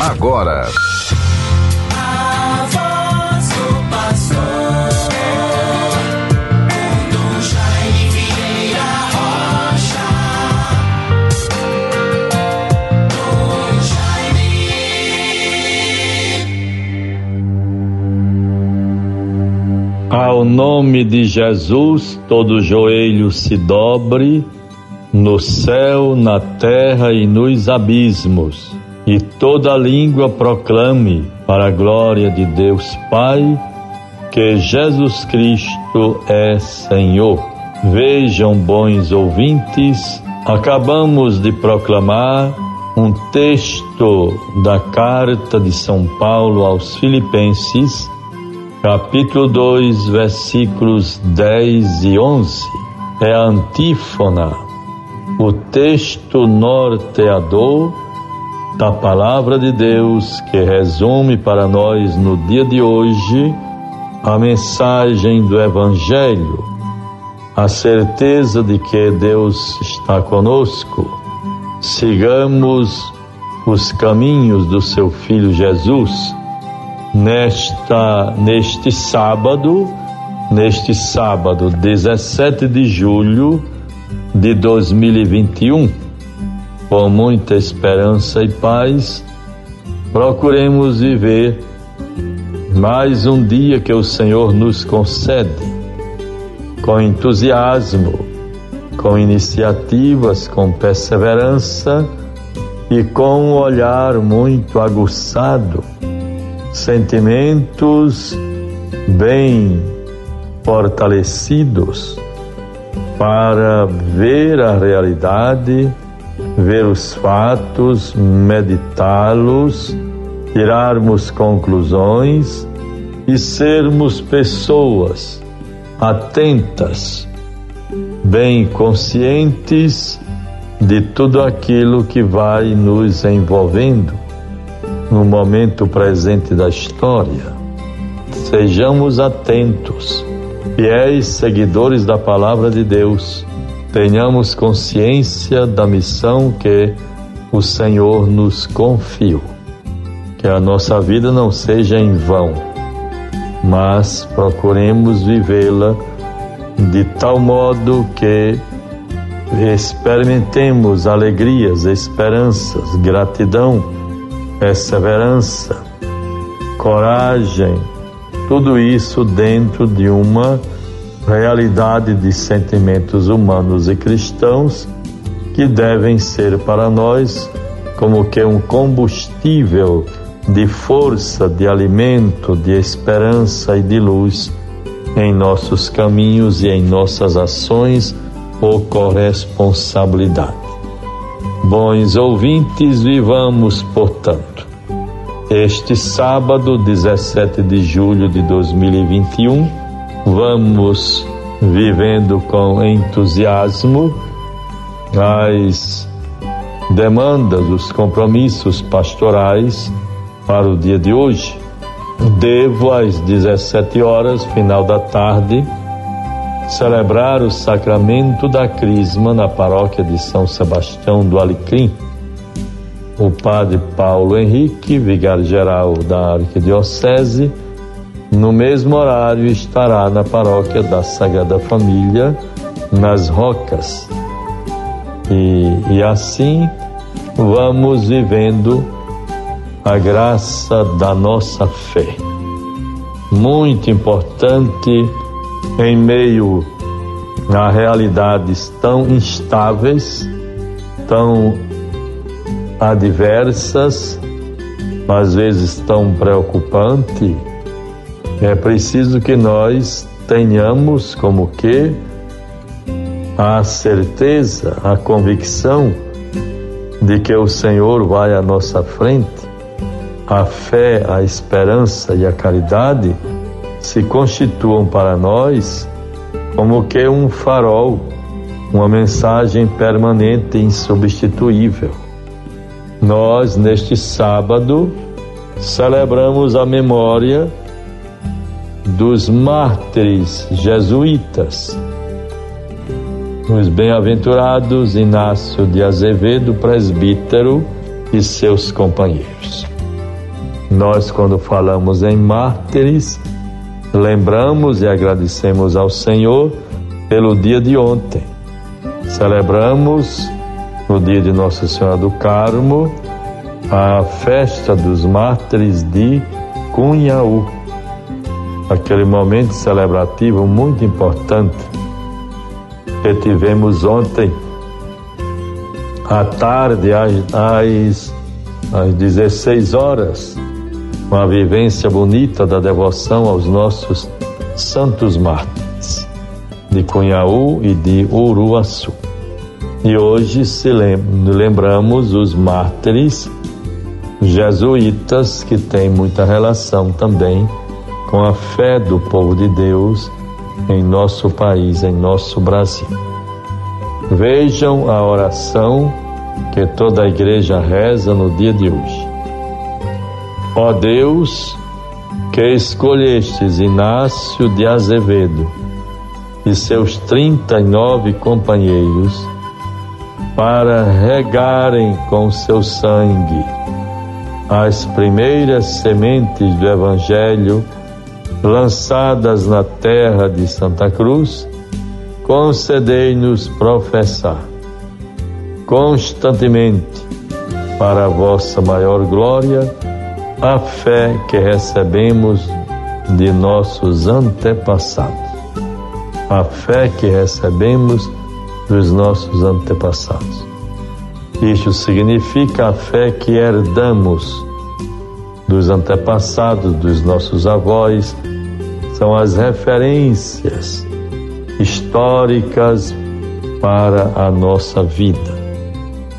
agora. Ao nome de Jesus, todo joelho se dobre, no céu, na terra e nos abismos e toda língua proclame para a glória de Deus Pai que Jesus Cristo é Senhor. Vejam, bons ouvintes, acabamos de proclamar um texto da carta de São Paulo aos Filipenses, capítulo 2, versículos 10 e 11. É a antífona, o texto norteador da Palavra de Deus que resume para nós no dia de hoje a mensagem do Evangelho, a certeza de que Deus está conosco. Sigamos os caminhos do seu Filho Jesus. Nesta, neste sábado, neste sábado 17 de julho de 2021, com muita esperança e paz, procuremos viver mais um dia que o Senhor nos concede, com entusiasmo, com iniciativas, com perseverança e com um olhar muito aguçado, sentimentos bem fortalecidos para ver a realidade ver os fatos, meditá-los, tirarmos conclusões e sermos pessoas atentas, bem conscientes de tudo aquilo que vai nos envolvendo no momento presente da história. Sejamos atentos, fiéis seguidores da palavra de Deus tenhamos consciência da missão que o Senhor nos confiou. Que a nossa vida não seja em vão, mas procuremos vivê-la de tal modo que experimentemos alegrias, esperanças, gratidão, perseverança, coragem, tudo isso dentro de uma realidade de sentimentos humanos e cristãos que devem ser para nós como que um combustível de força, de alimento, de esperança e de luz em nossos caminhos e em nossas ações ou corresponsabilidade. Bons ouvintes, vivamos, portanto, este sábado, 17 de julho de 2021 vamos vivendo com entusiasmo as demandas, os compromissos pastorais para o dia de hoje. Devo, às 17 horas, final da tarde, celebrar o sacramento da Crisma na paróquia de São Sebastião do Alecrim. O padre Paulo Henrique, vigário-geral da Arquidiocese, no mesmo horário estará na paróquia da Sagrada Família, nas Rocas. E, e assim vamos vivendo a graça da nossa fé. Muito importante em meio a realidades tão instáveis, tão adversas, às vezes tão preocupantes é preciso que nós tenhamos como que a certeza, a convicção de que o Senhor vai à nossa frente, a fé, a esperança e a caridade se constituam para nós como que um farol, uma mensagem permanente e insubstituível. Nós, neste sábado, celebramos a memória dos mártires jesuítas, os bem-aventurados Inácio de Azevedo, presbítero, e seus companheiros. Nós, quando falamos em mártires, lembramos e agradecemos ao Senhor pelo dia de ontem. Celebramos no dia de Nossa Senhora do Carmo a festa dos mártires de Cunhaú. Aquele momento celebrativo muito importante que tivemos ontem à tarde, às, às, às 16 horas, uma vivência bonita da devoção aos nossos santos mártires de Cunhaú e de Uruaçu. E hoje se lembramos os mártires jesuítas que têm muita relação também com a fé do povo de Deus em nosso país, em nosso Brasil. Vejam a oração que toda a igreja reza no dia de hoje. Ó Deus, que escolhestes Inácio de Azevedo e seus trinta e nove companheiros para regarem com seu sangue as primeiras sementes do Evangelho lançadas na terra de Santa Cruz, concedei-nos professar constantemente, para a vossa maior glória, a fé que recebemos de nossos antepassados. A fé que recebemos dos nossos antepassados. Isto significa a fé que herdamos dos antepassados, dos nossos avós, são as referências históricas para a nossa vida.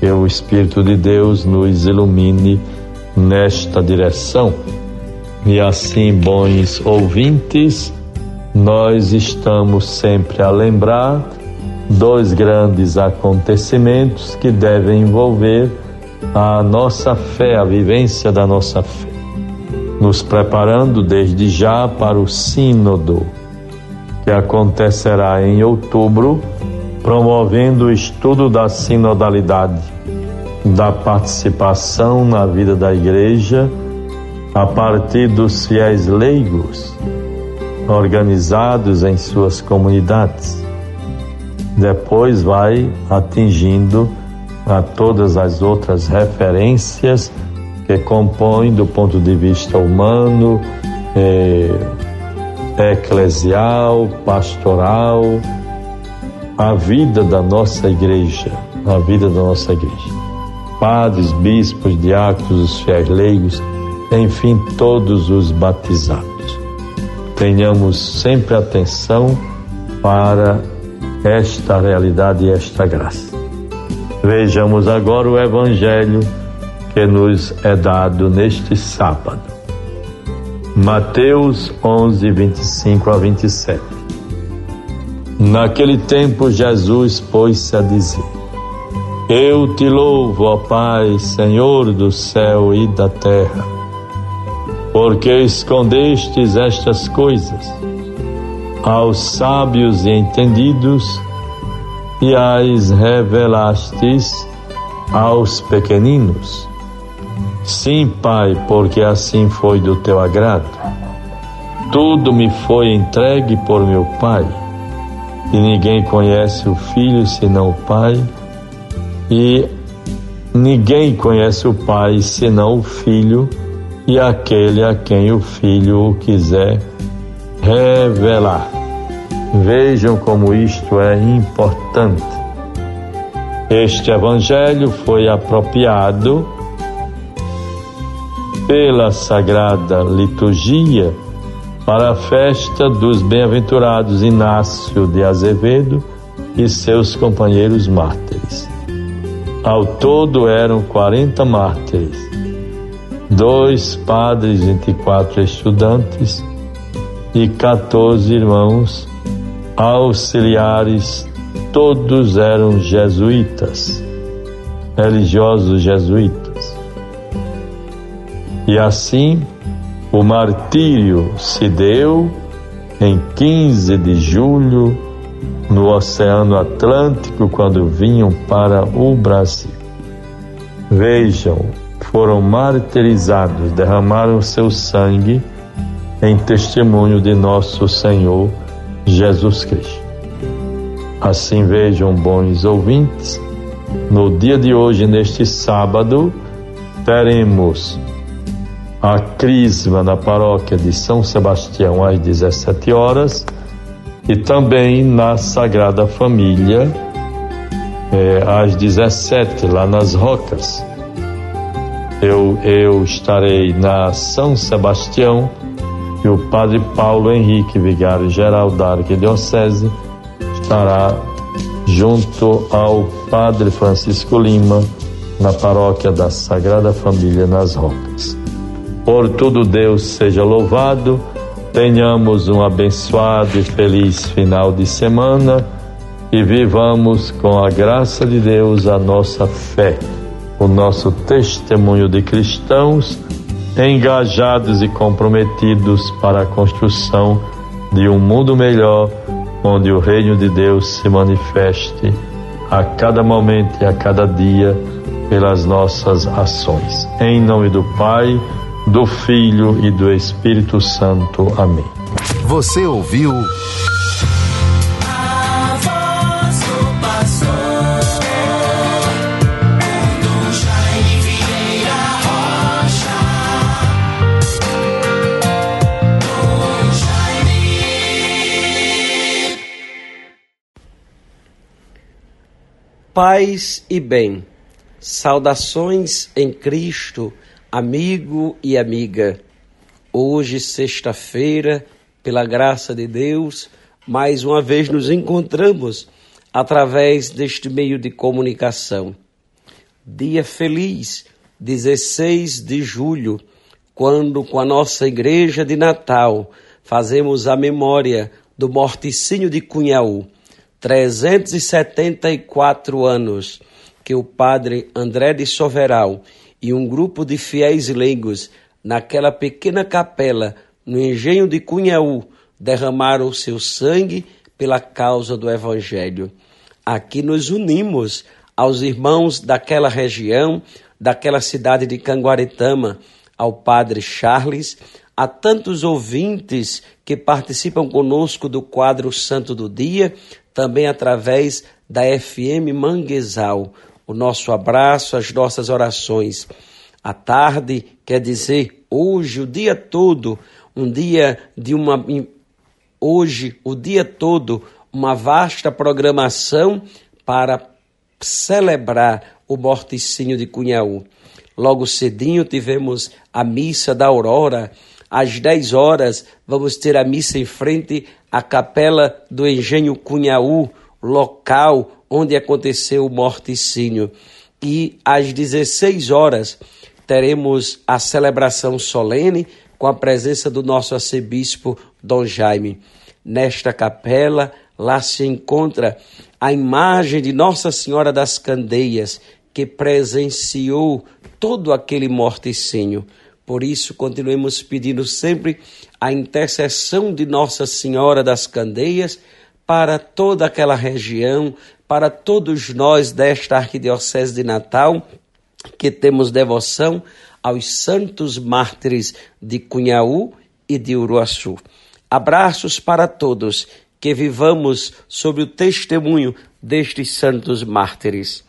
Que o Espírito de Deus nos ilumine nesta direção. E assim, bons ouvintes, nós estamos sempre a lembrar dois grandes acontecimentos que devem envolver a nossa fé, a vivência da nossa fé, nos preparando desde já para o Sínodo, que acontecerá em outubro, promovendo o estudo da sinodalidade, da participação na vida da Igreja a partir dos fiéis leigos organizados em suas comunidades. Depois vai atingindo a todas as outras referências que compõem do ponto de vista humano, é, eclesial, pastoral, a vida da nossa igreja, a vida da nossa igreja. Padres, bispos, diáconos, os fiéis leigos, enfim, todos os batizados. Tenhamos sempre atenção para esta realidade e esta graça. Vejamos agora o Evangelho que nos é dado neste sábado. Mateus 11, 25 a 27. Naquele tempo, Jesus pôs-se a dizer: Eu te louvo, ó Pai, Senhor do céu e da terra, porque escondestes estas coisas aos sábios e entendidos e as revelastes aos pequeninos. Sim, Pai, porque assim foi do teu agrado. Tudo me foi entregue por meu Pai, e ninguém conhece o Filho senão o Pai, e ninguém conhece o Pai senão o Filho e aquele a quem o Filho o quiser revelar. Vejam como isto é importante. Este evangelho foi apropriado pela sagrada liturgia para a festa dos bem-aventurados Inácio de Azevedo e seus companheiros mártires. Ao todo eram 40 mártires, dois padres, 24 estudantes e 14 irmãos auxiliares, todos eram jesuítas, religiosos jesuítas. E assim o martírio se deu em 15 de julho no Oceano Atlântico quando vinham para o Brasil. Vejam, foram martirizados, derramaram seu sangue em testemunho de nosso Senhor Jesus Cristo. Assim vejam, bons ouvintes, no dia de hoje, neste sábado, teremos a crisma na paróquia de São Sebastião às 17 horas e também na Sagrada Família é, às 17 lá nas Rocas. Eu, eu estarei na São Sebastião e o Padre Paulo Henrique, vigário geral da Arquidiocese, estará junto ao Padre Francisco Lima na paróquia da Sagrada Família nas Rocas. Por tudo Deus seja louvado. Tenhamos um abençoado e feliz final de semana e vivamos com a graça de Deus a nossa fé, o nosso testemunho de cristãos engajados e comprometidos para a construção de um mundo melhor, onde o reino de Deus se manifeste a cada momento e a cada dia pelas nossas ações. Em nome do Pai, do Filho e do Espírito Santo. Amém. Você ouviu. Paz e bem, saudações em Cristo, amigo e amiga. Hoje, sexta-feira, pela graça de Deus, mais uma vez nos encontramos através deste meio de comunicação. Dia feliz, 16 de julho, quando com a nossa igreja de Natal fazemos a memória do morticínio de Cunhaú. 374 anos que o padre André de Soveral e um grupo de fiéis leigos naquela pequena capela no engenho de Cunhaú derramaram seu sangue pela causa do evangelho. Aqui nos unimos aos irmãos daquela região, daquela cidade de Canguaretama, ao padre Charles, a tantos ouvintes que participam conosco do quadro Santo do Dia, também através da FM Manguezal. O nosso abraço, as nossas orações. À tarde, quer dizer, hoje, o dia todo, um dia de uma. Hoje, o dia todo, uma vasta programação para celebrar o morticínio de Cunhaú. Logo cedinho tivemos a missa da aurora. Às 10 horas vamos ter a missa em frente à capela do Engenho Cunhaú, local onde aconteceu o morticínio. E às 16 horas teremos a celebração solene com a presença do nosso arcebispo Dom Jaime. Nesta capela, lá se encontra a imagem de Nossa Senhora das Candeias, que presenciou todo aquele morticínio. Por isso, continuemos pedindo sempre a intercessão de Nossa Senhora das Candeias para toda aquela região, para todos nós desta Arquidiocese de Natal, que temos devoção aos santos mártires de Cunhaú e de Uruaçu. Abraços para todos, que vivamos sob o testemunho destes santos mártires.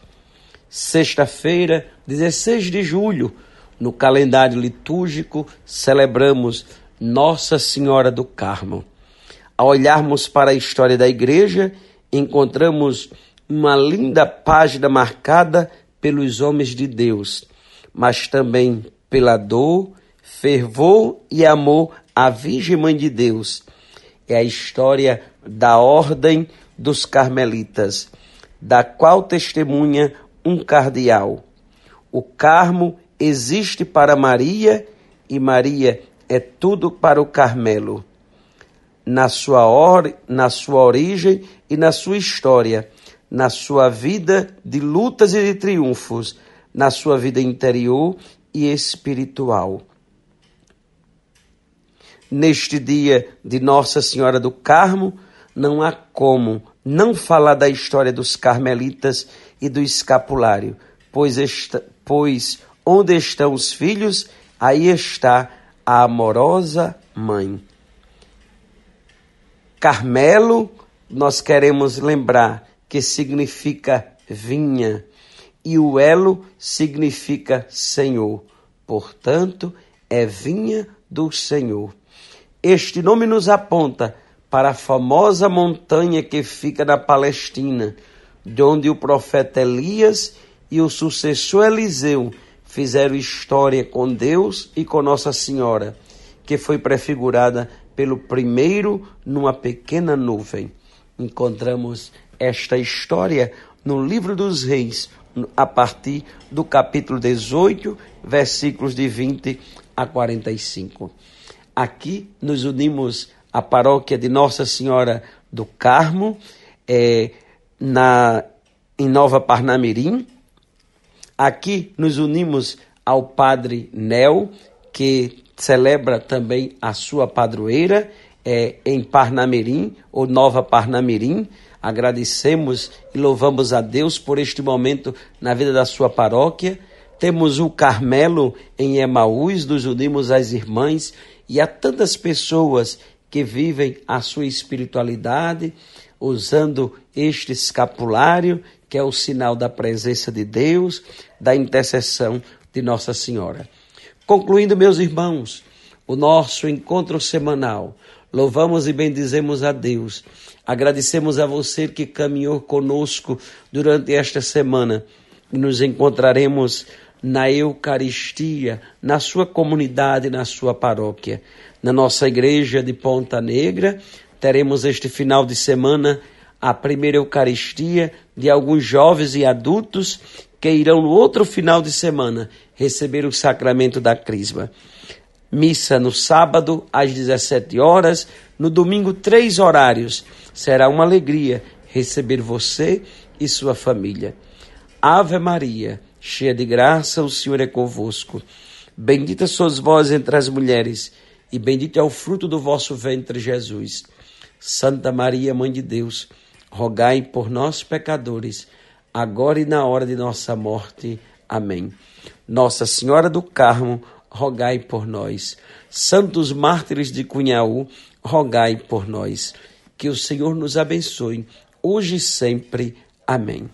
Sexta-feira, 16 de julho, no calendário litúrgico, celebramos Nossa Senhora do Carmo. Ao olharmos para a história da igreja, encontramos uma linda página marcada pelos homens de Deus, mas também pela dor, fervor e amor à Virgem Mãe de Deus. É a história da Ordem dos Carmelitas, da qual testemunha um cardeal. O Carmo existe para Maria e Maria é tudo para o Carmelo. Na sua, or, na sua origem e na sua história, na sua vida de lutas e de triunfos, na sua vida interior e espiritual. Neste dia de Nossa Senhora do Carmo, não há como não falar da história dos carmelitas e do escapulário, pois, esta, pois Onde estão os filhos, aí está a amorosa mãe. Carmelo, nós queremos lembrar que significa vinha e o elo significa Senhor. Portanto, é vinha do Senhor. Este nome nos aponta para a famosa montanha que fica na Palestina, de onde o profeta Elias e o sucessor Eliseu fizeram história com Deus e com Nossa Senhora, que foi prefigurada pelo primeiro numa pequena nuvem. Encontramos esta história no livro dos Reis, a partir do capítulo 18, versículos de 20 a 45. Aqui nos unimos à paróquia de Nossa Senhora do Carmo, é, na, em Nova Parnamirim. Aqui nos unimos ao Padre Nel, que celebra também a sua padroeira é, em Parnamirim, ou Nova Parnamirim. Agradecemos e louvamos a Deus por este momento na vida da sua paróquia. Temos o Carmelo em Emaús, nos unimos às irmãs e a tantas pessoas que vivem a sua espiritualidade usando este escapulário, que é o sinal da presença de Deus, da intercessão de Nossa Senhora. Concluindo, meus irmãos, o nosso encontro semanal, louvamos e bendizemos a Deus. Agradecemos a você que caminhou conosco durante esta semana. Nos encontraremos na Eucaristia, na sua comunidade, na sua paróquia. Na nossa igreja de Ponta Negra, teremos este final de semana a primeira Eucaristia de alguns jovens e adultos que irão no outro final de semana receber o sacramento da Crisma. Missa no sábado às 17 horas, no domingo três horários. Será uma alegria receber você e sua família. Ave Maria, cheia de graça, o Senhor é convosco. Bendita sois vós entre as mulheres, e bendito é o fruto do vosso ventre, Jesus. Santa Maria, Mãe de Deus, rogai por nós, pecadores, agora e na hora de nossa morte. Amém. Nossa Senhora do Carmo, rogai por nós. Santos mártires de Cunhaú, rogai por nós. Que o Senhor nos abençoe, hoje e sempre. Amém.